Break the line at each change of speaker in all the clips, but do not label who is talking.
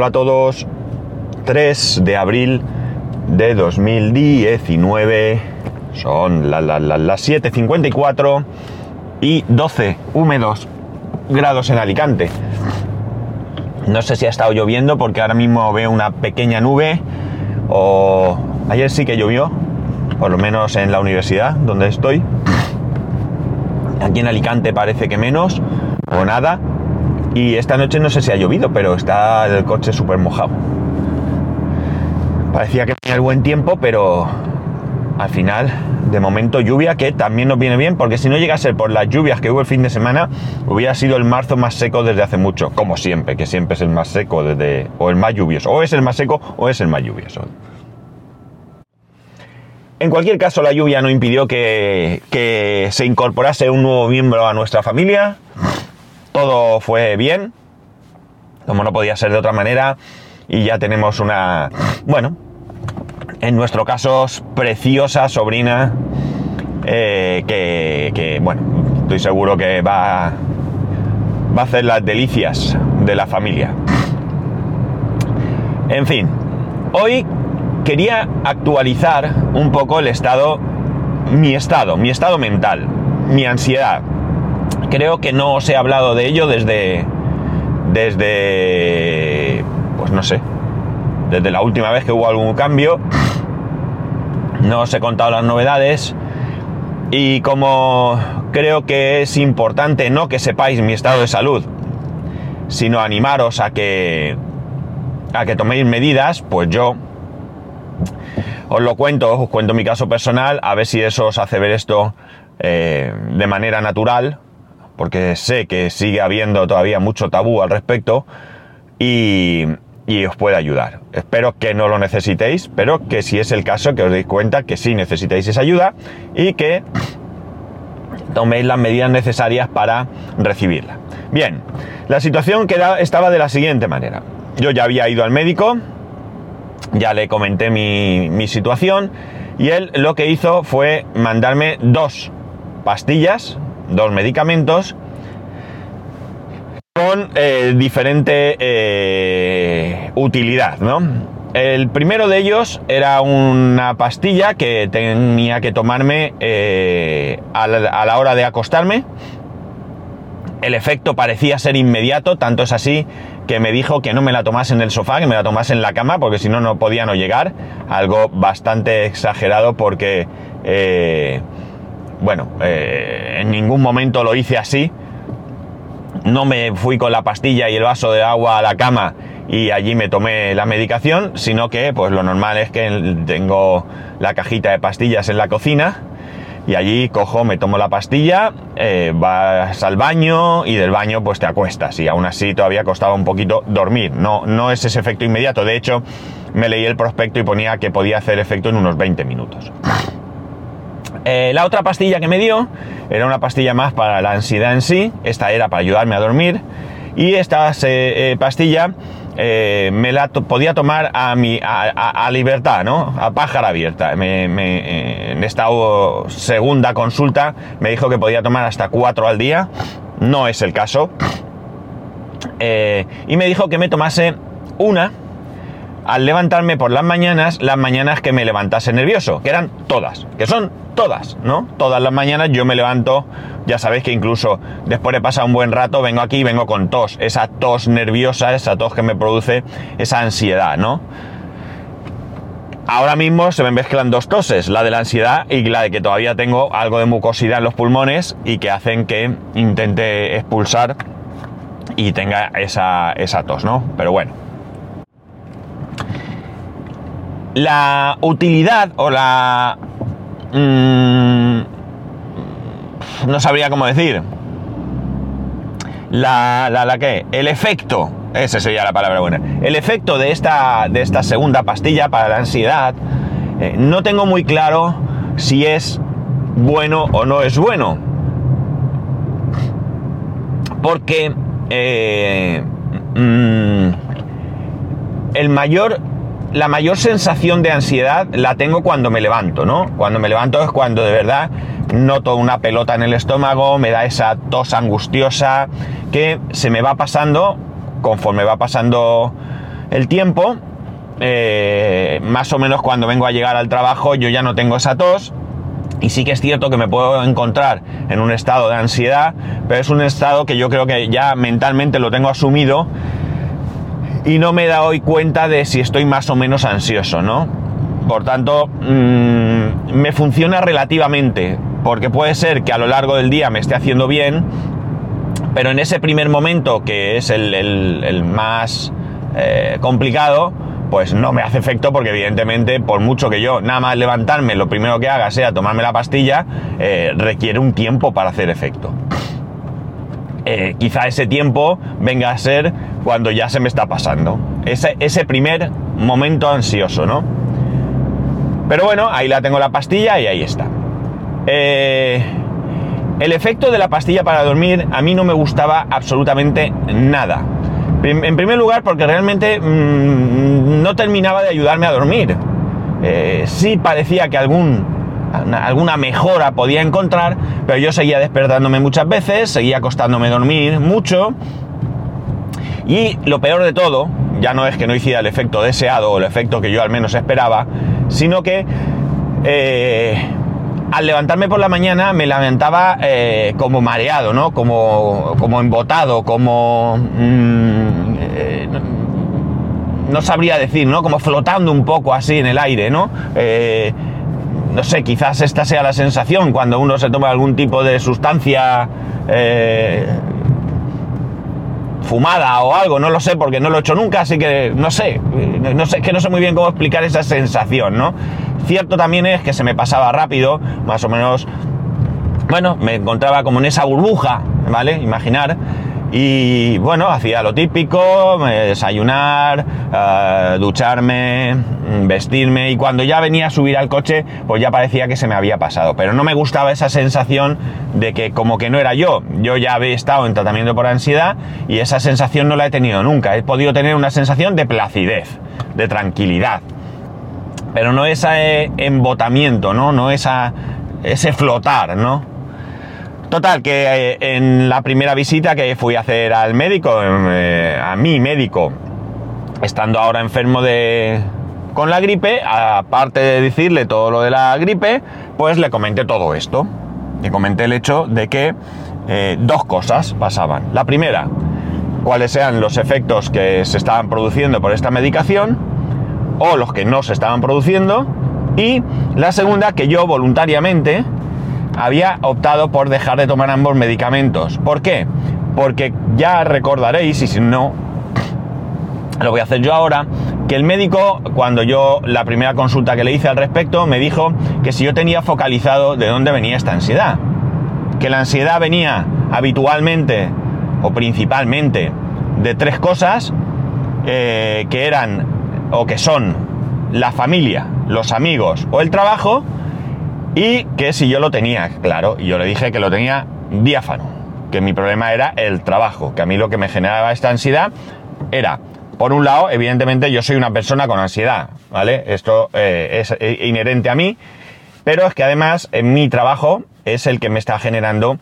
Hola a todos. 3 de abril de 2019. Son las 7.54 y 12 húmedos grados en Alicante. No sé si ha estado lloviendo porque ahora mismo veo una pequeña nube. O ayer sí que llovió, por lo menos en la universidad donde estoy. Aquí en Alicante parece que menos o nada. Y esta noche no sé si ha llovido, pero está el coche súper mojado. Parecía que tenía el buen tiempo, pero al final, de momento, lluvia que también nos viene bien, porque si no llega a ser por las lluvias que hubo el fin de semana, hubiera sido el marzo más seco desde hace mucho, como siempre, que siempre es el más seco desde, o el más lluvioso, o es el más seco o es el más lluvioso. En cualquier caso, la lluvia no impidió que, que se incorporase un nuevo miembro a nuestra familia todo fue bien, como no podía ser de otra manera, y ya tenemos una, bueno, en nuestro caso, preciosa sobrina, eh, que, bueno, estoy seguro que va, va a hacer las delicias de la familia. En fin, hoy quería actualizar un poco el estado, mi estado, mi estado mental, mi ansiedad, creo que no os he hablado de ello desde, desde, pues no sé, desde la última vez que hubo algún cambio. No os he contado las novedades. Y como creo que es importante no que sepáis mi estado de salud, sino animaros a que, a que toméis medidas, pues yo os lo cuento, os cuento mi caso personal, a ver si eso os hace ver esto eh, de manera natural porque sé que sigue habiendo todavía mucho tabú al respecto y, os puede ayudar. Espero que no lo necesitéis, pero que si es el caso, que os deis cuenta que sí necesitáis esa ayuda y que toméis las medidas necesarias para recibirla. Bien, la situación estaba de la siguiente manera. Yo ya había ido al médico, ya le comenté mi situación y él lo que hizo fue mandarme dos pastillas dos medicamentos con eh, diferente eh, utilidad, ¿no? El primero de ellos era una pastilla que tenía que tomarme eh, a, la, hora de acostarme. El efecto parecía ser inmediato, tanto es así que me dijo que no me la tomase en el sofá, que me la tomase en la cama, porque si no, no podía no llegar. Algo bastante exagerado porque bueno, eh, en ningún momento lo hice así. No me fui con la pastilla y el vaso de agua a la cama y allí me tomé la medicación, sino que pues lo normal es que tengo la cajita de pastillas en la cocina y allí cojo, me tomo la pastilla, eh, vas al baño y del baño pues te acuestas y aún así todavía costaba un poquito dormir. No, no es ese efecto inmediato, de hecho me leí el prospecto y ponía que podía hacer efecto en unos 20 minutos. Eh, la otra pastilla que me dio era una pastilla más para la ansiedad en sí, esta era para ayudarme a dormir y esta eh, pastilla eh, me la podía tomar a, mi, a, libertad, ¿no? A pájara abierta. en esta segunda consulta me dijo que podía tomar hasta cuatro al día, no es el caso. y me dijo que me tomase una al levantarme por las mañanas, las mañanas que me levantase nervioso, que eran todas, que son todas, ¿no? Todas las mañanas yo me levanto, ya sabéis que incluso después de pasar un buen rato vengo aquí y vengo con tos, esa tos nerviosa, esa tos que me produce esa ansiedad, ¿no? Ahora mismo se me mezclan dos toses, la de la ansiedad y la de que todavía tengo algo de mucosidad en los pulmones y que hacen que intente expulsar y tenga esa, esa tos, ¿no? Pero bueno, la utilidad o la... Mm, no sabría cómo decir. La, la, la que, el efecto, esa sería la palabra buena, el efecto de esta, de esta segunda pastilla para la ansiedad, eh, no tengo muy claro si es bueno o no es bueno. Porque eh, mm, el mayor la mayor sensación de ansiedad la tengo cuando me levanto, ¿no? Cuando me levanto es cuando de verdad noto una pelota en el estómago, me da esa tos angustiosa que se me va pasando conforme va pasando el tiempo, eh, más o menos cuando vengo a llegar al trabajo yo ya no tengo esa tos. Y sí que es cierto que me puedo encontrar en un estado de ansiedad, pero es un estado que yo creo que ya mentalmente lo tengo asumido y no me dado hoy cuenta de si estoy más o menos ansioso, ¿no? Por tanto, mmm, me funciona relativamente, porque puede ser que a lo largo del día me esté haciendo bien, pero en ese primer momento, que es el más eh, complicado, pues no me hace efecto porque evidentemente por mucho que yo nada más levantarme lo primero que haga sea tomarme la pastilla, eh, requiere un tiempo para hacer efecto. Eh, quizá ese tiempo venga a ser cuando ya se me está pasando. Ese, ese primer momento ansioso, ¿no? Pero bueno, ahí la tengo la pastilla y ahí está. Eh, el efecto de la pastilla para dormir a mí no me gustaba absolutamente nada. En primer lugar, porque realmente mmm, no terminaba de ayudarme a dormir. Eh, sí parecía que algún, alguna mejora podía encontrar, pero yo seguía despertándome muchas veces, seguía acostándome dormir mucho. Y lo peor de todo, ya no es que no hiciera el efecto deseado o el efecto que yo al menos esperaba, sino que eh, al levantarme por la mañana me levantaba eh, como mareado, ¿no? Como, como embotado, como... Mmm, eh, no sabría decir, ¿no? Como flotando un poco así en el aire, ¿no? No sé, quizás esta sea la sensación cuando uno se toma algún tipo de sustancia eh, fumada o algo, no lo sé porque no lo he hecho nunca, así que no sé, no sé, que no sé muy bien cómo explicar esa sensación, ¿no? Cierto también es que se me pasaba rápido, más o menos, bueno, me encontraba como en esa burbuja, ¿vale? Imaginar. Y bueno, hacía lo típico, desayunar, uh, ducharme, vestirme y cuando ya venía a subir al coche, pues ya parecía que se me había pasado. Pero no me gustaba esa sensación de que como que no era yo. Yo ya había estado en tratamiento por ansiedad y esa sensación no la he tenido nunca. He podido tener una sensación de placidez, de tranquilidad. Pero no ese embotamiento, ¿no? No esa, ese flotar, ¿no? Total, que eh, en la primera visita que fui a hacer al médico, eh, a mi médico, estando ahora enfermo de, con la gripe, aparte de decirle todo lo de la gripe, pues le comenté todo esto. Le comenté el hecho de que eh, dos cosas pasaban. La primera, cuáles eran los efectos que se estaban produciendo por esta medicación o los que no se estaban produciendo. Y la segunda, que yo voluntariamente había optado por dejar de tomar ambos medicamentos. ¿Por qué? Porque ya recordaréis, y si no, lo voy a hacer yo ahora, que el médico, cuando yo la primera consulta que le hice al respecto, me dijo que si yo tenía focalizado de dónde venía esta ansiedad. Que la ansiedad venía habitualmente o principalmente de tres cosas eh, que eran o que son la familia, los amigos o el trabajo y que si yo lo tenía, claro, yo le dije que lo tenía diáfano, que mi problema era el trabajo, que a mí lo que me generaba esta ansiedad era, por un lado, evidentemente yo soy una persona con ansiedad, ¿vale? Esto eh, es inherente a mí, pero es que además en mi trabajo es el que me está generando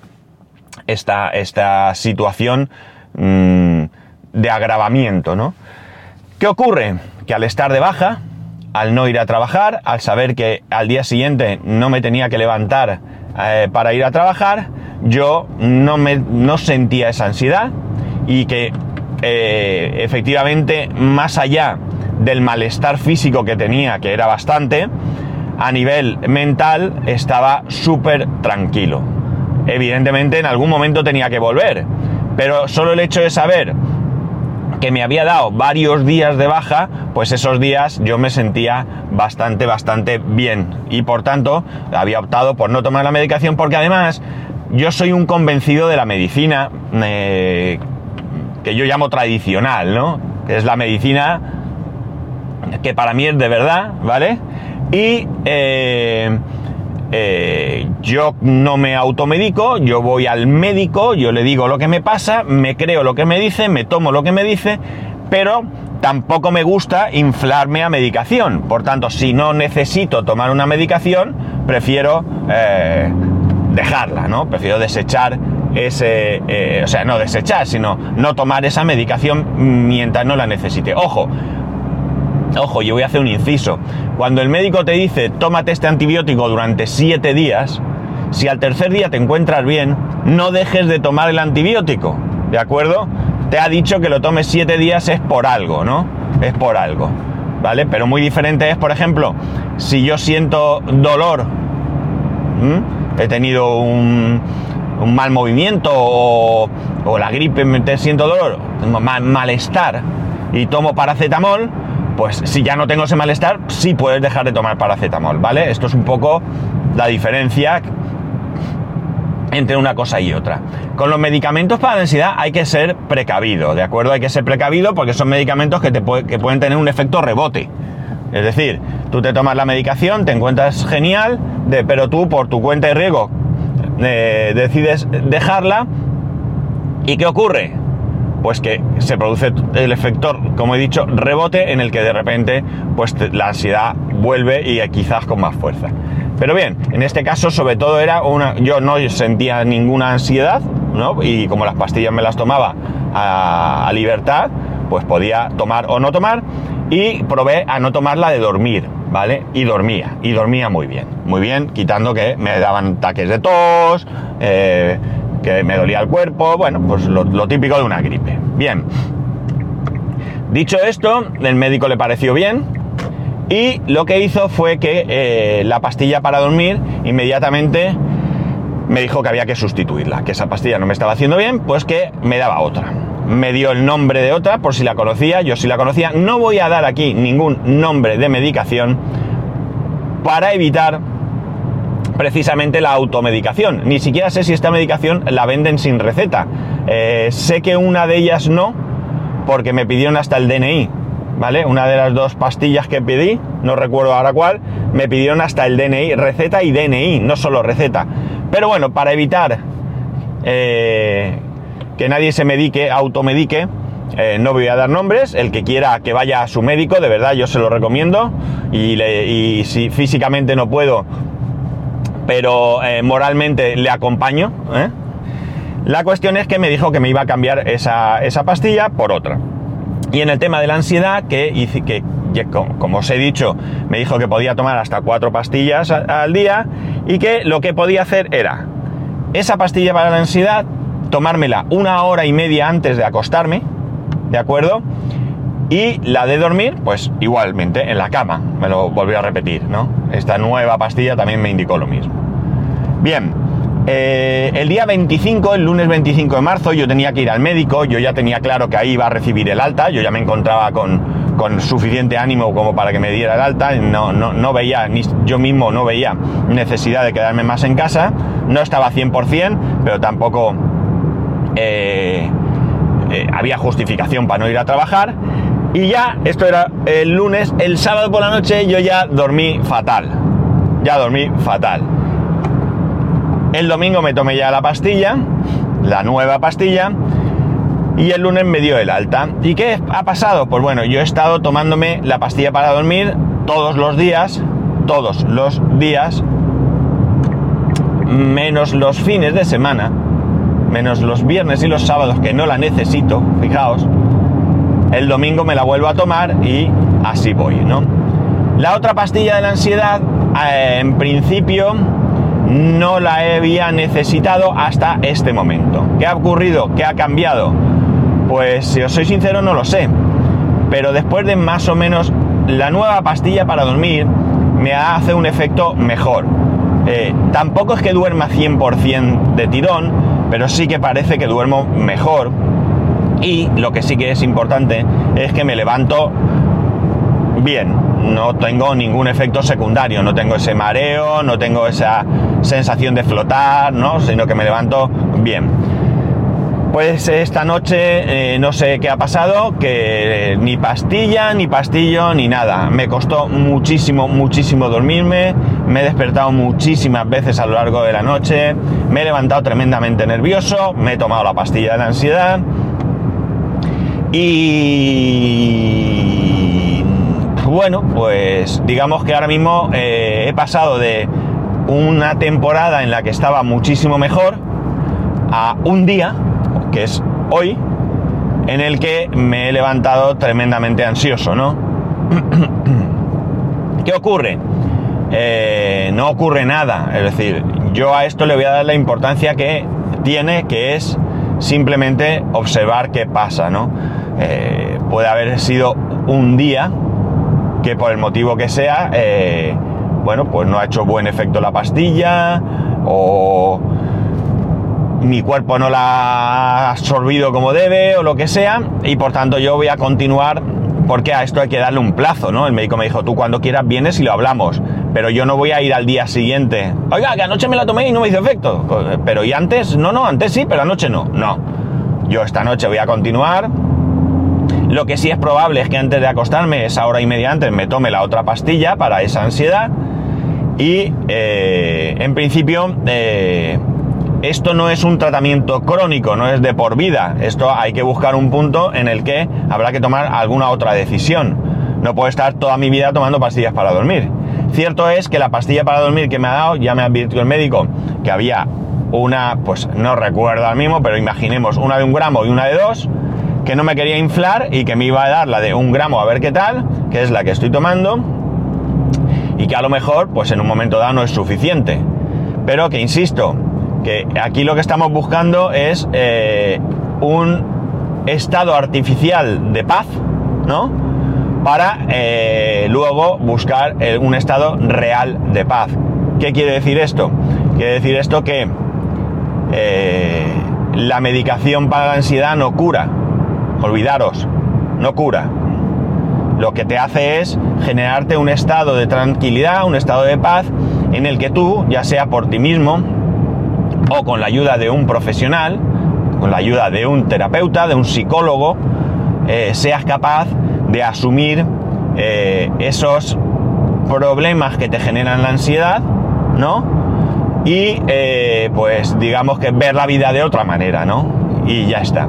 esta, esta situación mmm, de agravamiento, ¿no? ¿Qué ocurre? Que al estar de baja, al no ir a trabajar, al saber que al día siguiente no me tenía que levantar eh, para ir a trabajar, yo no, me, no sentía esa ansiedad y que eh, efectivamente más allá del malestar físico que tenía, que era bastante, a nivel mental estaba súper tranquilo. Evidentemente en algún momento tenía que volver, pero solo el hecho de saber que me había dado varios días de baja, pues esos días yo me sentía bastante, bastante bien. Y por tanto, había optado por no tomar la medicación porque además yo soy un convencido de la medicina eh, que yo llamo tradicional, ¿no? Que es la medicina que para mí es de verdad, ¿vale? Y eh, eh, yo no me automedico, yo voy al médico, yo le digo lo que me pasa, me creo lo que me dice, me tomo lo que me dice, pero tampoco me gusta inflarme a medicación. Por tanto, si no necesito tomar una medicación, prefiero eh, dejarla, ¿no? Prefiero desechar ese, eh, o sea, no desechar, sino no tomar esa medicación mientras no la necesite. Ojo, Ojo, yo voy a hacer un inciso. Cuando el médico te dice tómate este antibiótico durante 7 días, si al tercer día te encuentras bien, no dejes de tomar el antibiótico, ¿de acuerdo? Te ha dicho que lo tomes 7 días es por algo, ¿no? Es por algo, ¿vale? Pero muy diferente es, por ejemplo, si yo siento dolor, he tenido un, mal movimiento o, la gripe, me siento dolor, malestar y tomo paracetamol, pues si ya no tengo ese malestar, sí puedes dejar de tomar paracetamol, ¿vale? Esto es un poco la diferencia entre una cosa y otra. Con los medicamentos para la ansiedad hay que ser precavido, ¿de acuerdo? Hay que ser precavido porque son medicamentos que, te pueden tener un efecto rebote. Es decir, tú te tomas la medicación, te encuentras genial, pero tú por tu cuenta y riesgo eh, decides dejarla. ¿Y qué ocurre? Pues que se produce el efecto, como he dicho, rebote en el que de repente pues la ansiedad vuelve y quizás con más fuerza. Pero bien, en este caso sobre todo era una, yo no sentía ninguna ansiedad, ¿no? Y como las pastillas me las tomaba a, libertad, pues podía tomar o no tomar y probé a no tomarla de dormir, ¿vale? Y dormía, y dormía muy bien, muy bien, quitando que me daban ataques de tos, eh, que me dolía el cuerpo, bueno, pues lo, típico de una gripe. Bien. Dicho esto, el médico le pareció bien y lo que hizo fue que eh, la pastilla para dormir inmediatamente me dijo que había que sustituirla, que esa pastilla no me estaba haciendo bien, pues que me daba otra. Me dio el nombre de otra por si la conocía, yo si la conocía. No voy a dar aquí ningún nombre de medicación para evitar precisamente la automedicación. Ni siquiera sé si esta medicación la venden sin receta. Eh, sé que una de ellas no, porque me pidieron hasta el DNI, ¿vale? Una de las dos pastillas que pedí, no recuerdo ahora cuál, me pidieron hasta el DNI, receta y DNI, no solo receta. Pero bueno, para evitar eh, que nadie se medique, automedique, eh, no voy a dar nombres, el que quiera que vaya a su médico, de verdad yo se lo recomiendo, y, y si físicamente no puedo, pero eh, moralmente le acompaño. ¿eh? La cuestión es que me dijo que me iba a cambiar esa, pastilla por otra. Y en el tema de la ansiedad, que, que como os he dicho, me dijo que podía tomar hasta cuatro pastillas al día y que lo que podía hacer era esa pastilla para la ansiedad, tomármela una hora y media antes de acostarme, ¿de acuerdo? Y la de dormir, pues igualmente, en la cama, me lo volvió a repetir, ¿no? Esta nueva pastilla también me indicó lo mismo. Bien, eh, el día 25, el lunes 25 de marzo, yo tenía que ir al médico, yo ya tenía claro que ahí iba a recibir el alta, yo ya me encontraba con, suficiente ánimo como para que me diera el alta, no, no, veía, ni yo mismo no veía necesidad de quedarme más en casa, no estaba 100%, pero tampoco eh, eh, había justificación para no ir a trabajar. Y ya, esto era el lunes, el sábado por la noche yo ya dormí fatal. Ya dormí fatal. El domingo me tomé ya la pastilla, la nueva pastilla, y el lunes me dio el alta. ¿Y qué ha pasado? Pues bueno, yo he estado tomándome la pastilla para dormir todos los días, todos los días, menos los fines de semana, menos los viernes y los sábados que no la necesito, fijaos el domingo me la vuelvo a tomar y así voy, ¿no? La otra pastilla de la ansiedad, eh, en principio, no la había necesitado hasta este momento. ¿Qué ha ocurrido? ¿Qué ha cambiado? Pues si os soy sincero no lo sé. Pero después de más o menos la nueva pastilla para dormir me hace un efecto mejor. Eh, tampoco es que duerma 100% de tirón, pero sí que parece que duermo mejor y lo que sí que es importante es que me levanto bien, no tengo ningún efecto secundario, no tengo ese mareo, no tengo esa sensación de flotar, ¿no? sino que me levanto bien. Pues esta noche eh, no sé qué ha pasado, que ni pastilla, ni pastillo, ni nada. Me costó muchísimo, muchísimo dormirme, me he despertado muchísimas veces a lo largo de la noche, me he levantado tremendamente nervioso, me he tomado la pastilla de la ansiedad, y bueno, pues digamos que ahora mismo eh, he pasado de una temporada en la que estaba muchísimo mejor a un día, que es hoy, en el que me he levantado tremendamente ansioso, ¿no? ¿Qué ocurre? Eh, no ocurre nada. Es decir, yo a esto le voy a dar la importancia que tiene, que es simplemente observar qué pasa, ¿no? Eh, puede haber sido un día que por el motivo que sea, eh, bueno, pues no ha hecho buen efecto la pastilla o mi cuerpo no la ha absorbido como debe o lo que sea y por tanto yo voy a continuar porque a esto hay que darle un plazo, ¿no? El médico me dijo, tú cuando quieras vienes y lo hablamos, pero yo no voy a ir al día siguiente. Oiga, que anoche me la tomé y no me hizo efecto. Pero ¿y antes? No, no, antes sí, pero anoche no. No. Yo esta noche voy a continuar. Lo que sí es probable es que antes de acostarme, esa hora y media antes, me tome la otra pastilla para esa ansiedad. Y eh, en principio, eh, esto no es un tratamiento crónico, no es de por vida. Esto hay que buscar un punto en el que habrá que tomar alguna otra decisión. No puedo estar toda mi vida tomando pastillas para dormir. Cierto es que la pastilla para dormir que me ha dado, ya me advirtió el médico que había una, pues no recuerdo al mismo, pero imaginemos una de un gramo y una de dos, que no me quería inflar y que me iba a dar la de un gramo a ver qué tal, que es la que estoy tomando, y que a lo mejor, pues en un momento dado no es suficiente. Pero que insisto, que aquí lo que estamos buscando es eh, un estado artificial de paz, ¿no? Para eh, luego buscar eh, un estado real de paz. ¿Qué quiere decir esto? Quiere decir esto que la medicación para la ansiedad no cura. Olvidaros, no cura. Lo que te hace es generarte un estado de tranquilidad, un estado de paz, en el que tú, ya sea por ti mismo, o con la ayuda de un profesional, con la ayuda de un terapeuta, de un psicólogo, eh, seas capaz de asumir eh, esos problemas que te generan la ansiedad, ¿no? Y eh, pues digamos que ver la vida de otra manera, ¿no? Y ya está.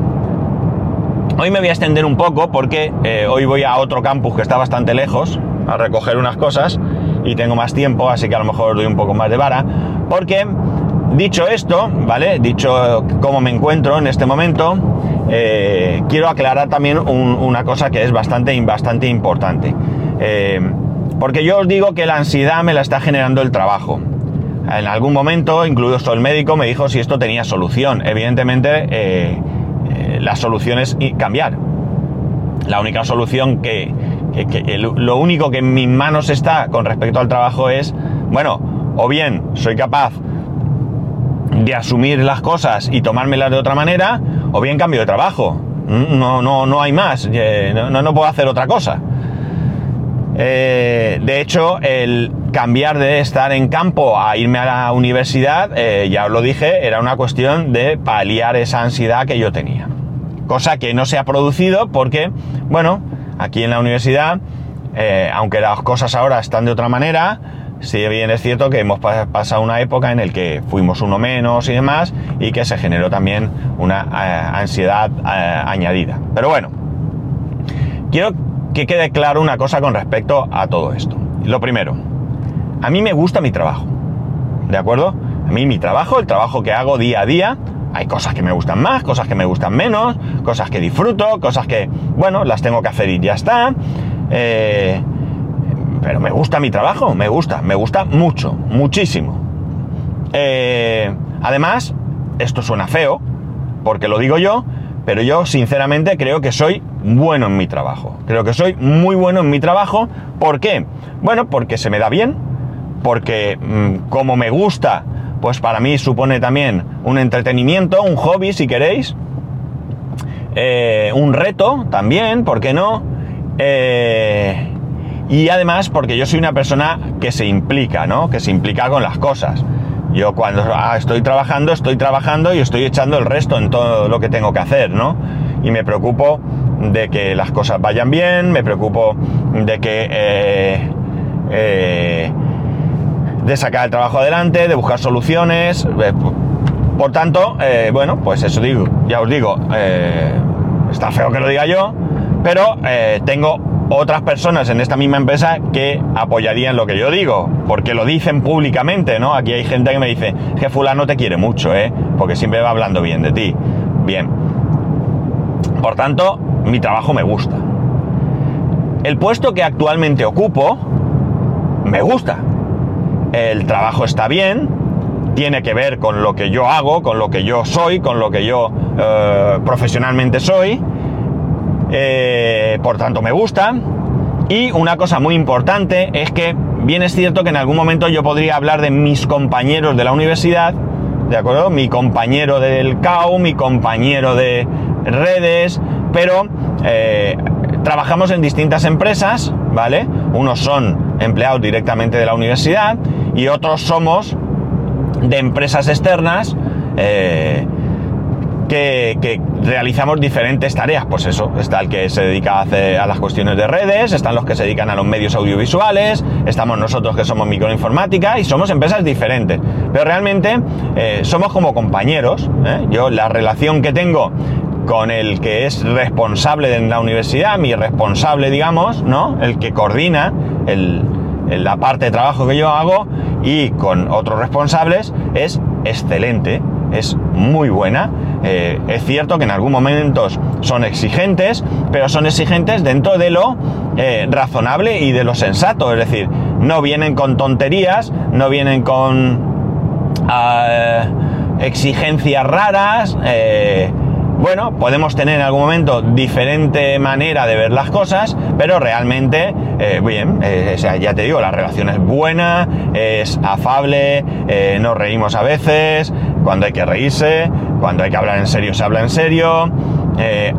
Hoy me voy a extender un poco porque hoy voy a otro campus que está bastante lejos a recoger unas cosas y tengo más tiempo, así que a lo mejor doy un poco más de vara, porque Dicho esto, ¿vale? Dicho cómo me encuentro en este momento, eh, quiero aclarar también una cosa que es bastante, importante. Eh, porque yo os digo que la ansiedad me la está generando el trabajo. En algún momento, incluso el médico, me dijo si esto tenía solución. Evidentemente, eh, la solución es cambiar. La única solución que, lo único que en mis manos está con respecto al trabajo es, bueno, o bien soy capaz de asumir las cosas y tomármelas de otra manera, o bien cambio de trabajo. No, no, no hay más, eh, no, no puedo hacer otra cosa. Eh, de hecho, el cambiar de estar en campo a irme a la universidad, eh, ya os lo dije, era una cuestión de paliar esa ansiedad que yo tenía. Cosa que no se ha producido porque, bueno, aquí en la universidad, aunque las cosas ahora están de otra manera, si bien es cierto que hemos pasado una época en la que fuimos uno menos y demás y que se generó también una eh, ansiedad eh, añadida. Pero bueno, quiero que quede claro una cosa con respecto a todo esto. Lo primero, a mí me gusta mi trabajo, ¿de acuerdo? A mí mi trabajo, el trabajo que hago día a día, hay cosas que me gustan más, cosas que me gustan menos, cosas que disfruto, cosas que, bueno, las tengo que hacer y ya está. Eh, pero me gusta mi trabajo, me gusta, me gusta mucho, muchísimo. Eh, además, esto suena feo, porque lo digo yo, pero yo sinceramente creo que soy bueno en mi trabajo. Creo que soy muy bueno en mi trabajo. ¿Por qué? Bueno, porque se me da bien, porque mm, como me gusta, pues para mí supone también un entretenimiento, un hobby si queréis, eh, un reto también, ¿por qué no? Eh, y además porque yo soy una persona que se implica, ¿no? Que se implica con las cosas. Yo cuando ah, estoy trabajando, estoy trabajando y estoy echando el resto en todo lo que tengo que hacer, ¿no? Y me preocupo de que las cosas vayan bien, me preocupo de que... Eh, de sacar el trabajo adelante, de buscar soluciones. Eh, por tanto, bueno, pues eso digo, ya os digo, está feo que lo diga yo, pero tengo otras personas en esta misma empresa que apoyarían lo que yo digo, porque lo dicen públicamente, ¿no? Aquí hay gente que me dice, que fulano te quiere mucho, ¿eh? Porque siempre va hablando bien de ti. Bien. Por tanto, mi trabajo me gusta. el puesto que actualmente ocupo me gusta. El trabajo está bien, tiene que ver con lo que yo hago, con lo que yo soy, con lo que yo eh, profesionalmente soy. Eh, por tanto, me gusta. Y una cosa muy importante es que bien es cierto que en algún momento yo podría hablar de mis compañeros de la universidad, ¿de acuerdo? Mi compañero del CAU, mi compañero de redes, pero eh, trabajamos en distintas empresas, ¿vale? Unos son empleados directamente de la universidad y otros somos de empresas externas eh, que, realizamos diferentes tareas. Pues eso, está el que se dedica a, a, las cuestiones de redes, están los que se dedican a los medios audiovisuales, estamos nosotros que somos microinformática y somos empresas diferentes. Pero realmente eh, somos como compañeros. ¿eh? Yo la relación que tengo con el que es responsable de la universidad, mi responsable, digamos, ¿no? El que coordina la parte de trabajo que yo hago y con otros responsables es excelente, es muy buena. Eh, es cierto que en algún momento son exigentes, pero son exigentes dentro de lo eh, razonable y de lo sensato. Es decir, no vienen con tonterías, no vienen con ah, exigencias raras. Eh, bueno, podemos tener en algún momento diferente manera de ver las cosas, pero realmente, eh, bien, eh, ya te digo, la relación es buena, es afable, eh, nos reímos a veces, cuando hay que reírse, cuando hay que hablar en serio se habla en serio,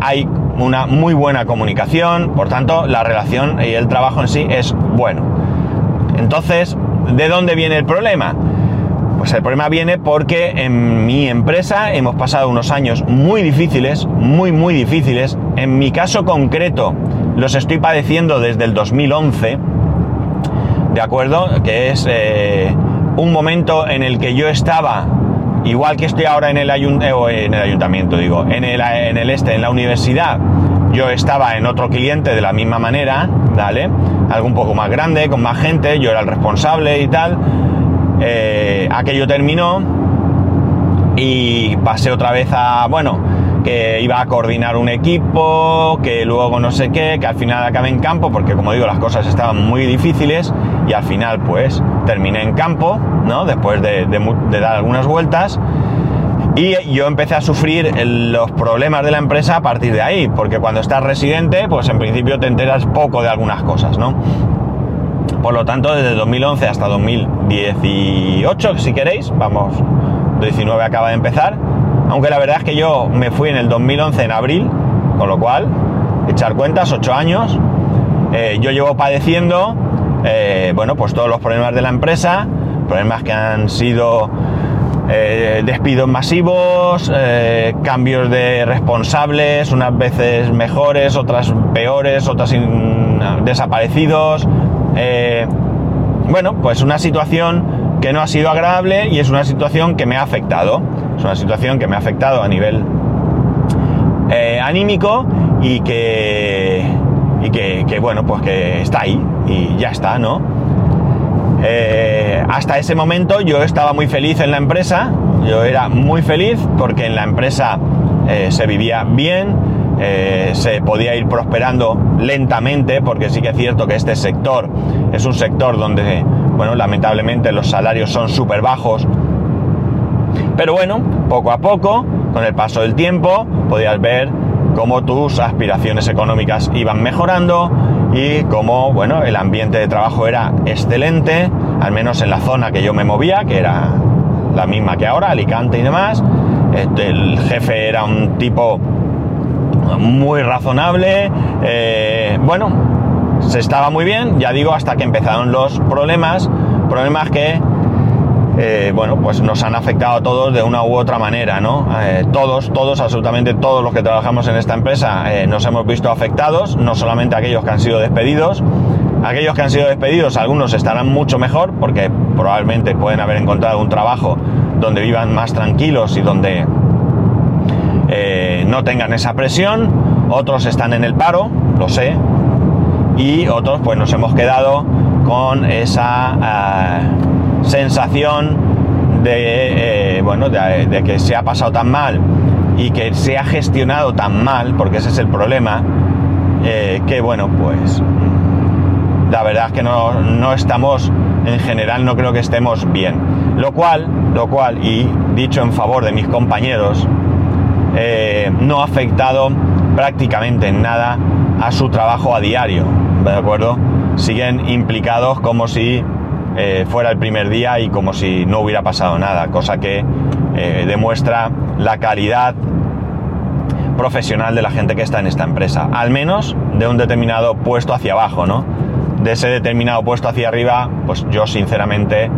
hay una muy buena comunicación, por tanto, la relación y el trabajo en sí es bueno. Entonces, ¿de dónde viene el problema? Pues el problema viene porque en mi empresa hemos pasado unos años muy difíciles, muy, muy difíciles. En mi caso concreto los estoy padeciendo desde el 2011, ¿de acuerdo? Que es eh, un momento en el que yo estaba, igual que estoy ahora en el, eh, en el ayuntamiento, digo, en el, en el este, en la universidad, yo estaba en otro cliente de la misma manera, ¿vale? Algo un poco más grande, con más gente, yo era el responsable y tal eh, aquello terminó y pasé otra vez a, bueno, que iba a coordinar un equipo, que luego no sé qué, que al final acabé en campo, porque como digo, las cosas estaban muy difíciles y al final pues terminé en campo, ¿no? Después de, dar algunas vueltas. Y yo empecé a sufrir los problemas de la empresa a partir de ahí, porque cuando estás residente, pues en principio te enteras poco de algunas cosas, ¿no? Por lo tanto, desde 2011 hasta 2018, si queréis, vamos, 19 acaba de empezar. Aunque la verdad es que yo me fui en el 2011 en abril, con lo cual, echar cuentas, 8 años. Eh, yo llevo padeciendo, eh, bueno, pues todos los problemas de la empresa, problemas que han sido eh, despidos masivos, cambios de responsables, unas veces mejores, otras peores, otras desaparecidos, eh, bueno, pues una situación que no ha sido agradable y es una situación que me ha afectado. Es una situación que me ha afectado a nivel eh, anímico y que, y que, bueno, pues que está ahí y ya está, ¿no? Eh, hasta ese momento yo estaba muy feliz en la empresa, yo era muy feliz porque en la empresa se vivía bien, eh, se podía ir prosperando lentamente, porque sí que es cierto que este sector es un sector donde, bueno, lamentablemente los salarios son súper bajos. Pero bueno, poco a poco, con el paso del tiempo, podías ver cómo tus aspiraciones económicas iban mejorando y cómo, bueno, el ambiente de trabajo era excelente, al menos en la zona que yo me movía, que era la misma que ahora, Alicante y demás. Este, el jefe era un tipo muy razonable. Eh, bueno, se estaba muy bien, ya digo, hasta que empezaron los problemas, problemas que, eh, bueno, pues nos han afectado a todos de una u otra manera, ¿no? Eh, todos, todos, absolutamente todos los que trabajamos en esta empresa nos hemos visto afectados, no solamente aquellos que han sido despedidos. Aquellos que han sido despedidos, algunos estarán mucho mejor porque probablemente pueden haber encontrado un trabajo donde vivan más tranquilos y donde eh, no tengan esa presión, otros están en el paro, lo sé, y otros pues nos hemos quedado con esa eh, sensación de, eh, bueno, de, que se ha pasado tan mal y que se ha gestionado tan mal, porque ese es el problema, eh, que bueno, pues la verdad es que no, estamos, en general no creo que estemos bien. Lo cual, lo cual, y dicho en favor de mis compañeros, eh, no ha afectado prácticamente en nada a su trabajo a diario, ¿de acuerdo? Siguen implicados como si eh, fuera el primer día y como si no hubiera pasado nada, cosa que eh, demuestra la calidad profesional de la gente que está en esta empresa, al menos de un determinado puesto hacia abajo, ¿no? De ese determinado puesto hacia arriba, pues yo sinceramente,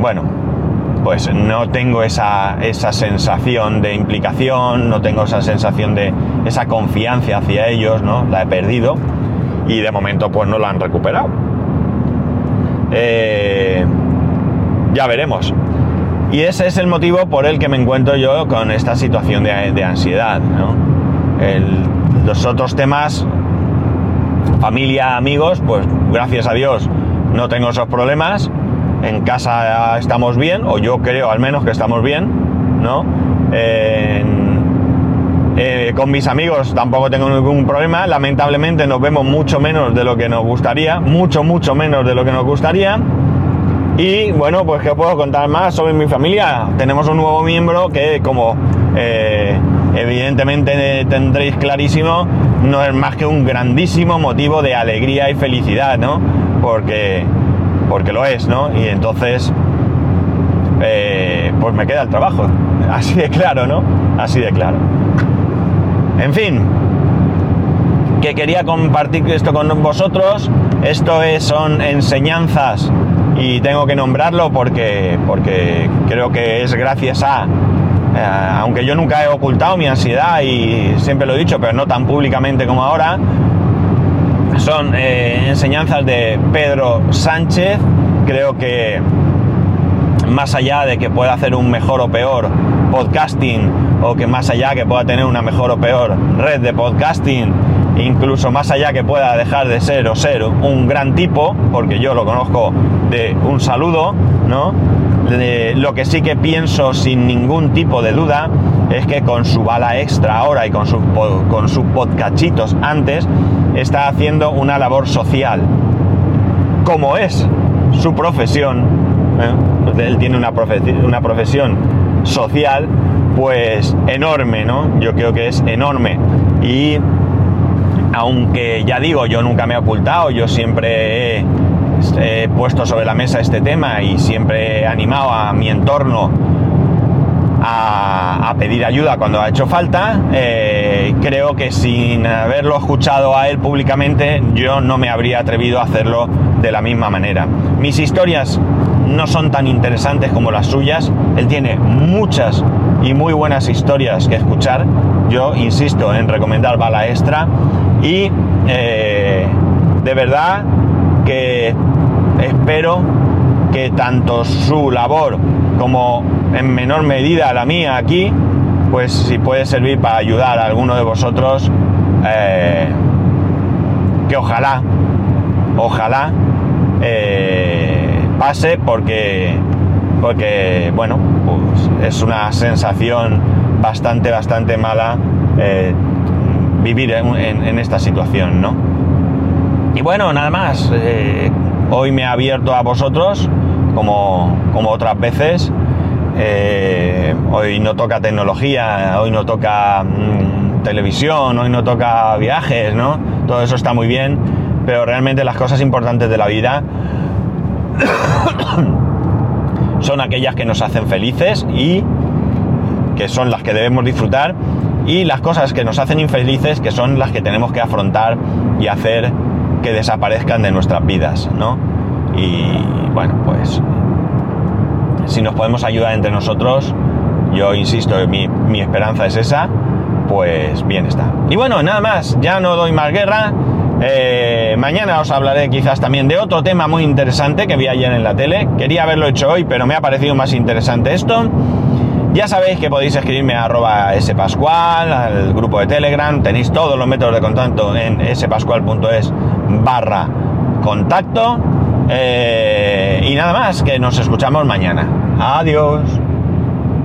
bueno, pues no tengo esa, esa, sensación de implicación, no tengo esa sensación de esa confianza hacia ellos, ¿no? La he perdido y de momento pues no la han recuperado. Eh, ya veremos. Y ese es el motivo por el que me encuentro yo con esta situación de, ansiedad. los otros temas, familia, amigos, pues gracias a Dios no tengo esos problemas. En casa estamos bien, o yo creo al menos que estamos bien, ¿no? Eh, con mis amigos tampoco tengo ningún problema. Lamentablemente nos vemos mucho menos de lo que nos gustaría, mucho, mucho menos de lo que nos gustaría. Y bueno, pues que puedo contar más sobre mi familia. Tenemos un nuevo miembro que como eh, evidentemente tendréis clarísimo, no es más que un grandísimo motivo de alegría y felicidad, ¿no? Porque, porque lo es, ¿no? Y entonces, eh, pues me queda el trabajo. Así de claro, ¿no? Así de claro. En fin, que quería compartir esto con vosotros. Esto es, son enseñanzas y tengo que nombrarlo porque, porque creo que es gracias a, eh, aunque yo nunca he ocultado mi ansiedad y siempre lo he dicho, pero no tan públicamente como ahora, son eh, enseñanzas de Pedro Sánchez, creo que más allá de que pueda hacer un mejor o peor podcasting o que más allá que pueda tener una mejor o peor red de podcasting incluso más allá que pueda dejar de ser o ser un gran tipo, porque yo lo conozco de un saludo, ¿no? Lo que sí que pienso sin ningún tipo de duda es que con su bala extra ahora y con, su, con sus podcachitos antes, está haciendo una labor social. Como es su profesión, ¿eh? él tiene una, una profesión social, pues enorme, ¿no? Yo creo que es enorme. Y aunque ya digo, yo nunca me he ocultado, yo siempre he, puesto sobre la mesa este tema y siempre he animado a mi entorno a, pedir ayuda cuando ha hecho falta. Eh, creo que sin haberlo escuchado a él públicamente, yo no me habría atrevido a hacerlo de la misma manera. Mis historias no son tan interesantes como las suyas. Él tiene muchas y muy buenas historias que escuchar. Yo insisto en recomendar Bala Extra y eh, de verdad que espero que tanto su labor como en menor medida la mía aquí, pues si puede servir para ayudar a alguno de vosotros, eh, que ojalá, ojalá eh, pase porque, porque bueno, pues es una sensación bastante, bastante mala vivir en, esta situación, ¿no? Y bueno, nada más. Eh, hoy me he abierto a vosotros, como, como otras veces. Eh, hoy no toca tecnología, hoy no toca mm, televisión, hoy no toca viajes, ¿no? Todo eso está muy bien, pero realmente las cosas importantes de la vida son aquellas que nos hacen felices y que son las que debemos disfrutar y las cosas que nos hacen infelices que son las que tenemos que afrontar y hacer que desaparezcan de nuestras vidas, ¿no? Y bueno, pues si nos podemos ayudar entre nosotros, yo insisto, mi, mi esperanza es esa, pues bien está. Y bueno, nada más, ya no doy más guerra. Eh, mañana os hablaré quizás también de otro tema muy interesante que vi ayer en la tele. Quería haberlo hecho hoy, pero me ha parecido más interesante esto. Ya sabéis que podéis escribirme a arroba spascual, al grupo de Telegram, tenéis todos los métodos de contacto en spascual.es barra contacto. Eh, y nada más, que nos escuchamos mañana. Adiós.